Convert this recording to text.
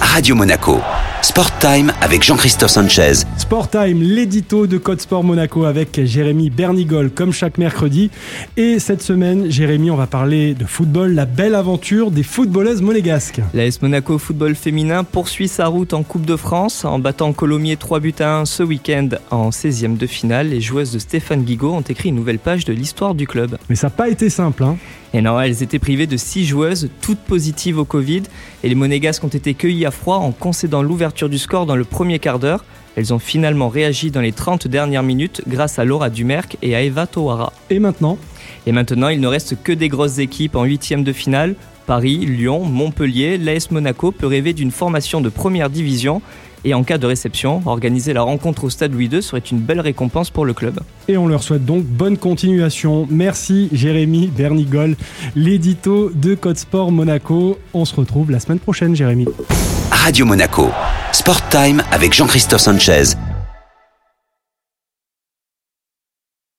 Radio Monaco. Sport Time avec Jean-Christophe Sanchez. Sport Time, l'édito de Code Sport Monaco avec Jérémy Bernigol comme chaque mercredi. Et cette semaine, Jérémy, on va parler de football, la belle aventure des footballeuses monégasques. L'AS Monaco football féminin poursuit sa route en Coupe de France en battant Colomiers 3 buts à 1 ce week-end en 16e de finale. Les joueuses de Stéphane Guigaud ont écrit une nouvelle page de l'histoire du club. Mais ça n'a pas été simple, hein et non, elles étaient privées de 6 joueuses, toutes positives au Covid, et les Monégasques ont été cueillies à froid en concédant l'ouverture du score dans le premier quart d'heure. Elles ont finalement réagi dans les 30 dernières minutes grâce à Laura Dumerc et à Eva Towara. Et maintenant? Et maintenant, il ne reste que des grosses équipes en huitième de finale. Paris, Lyon, Montpellier, l'AS Monaco peut rêver d'une formation de première division et en cas de réception, organiser la rencontre au Stade Louis II serait une belle récompense pour le club. Et on leur souhaite donc bonne continuation. Merci Jérémy Bernigol, l'édito de Code Sport Monaco. On se retrouve la semaine prochaine Jérémy. Radio Monaco. Sport Time avec Jean-Christophe Sanchez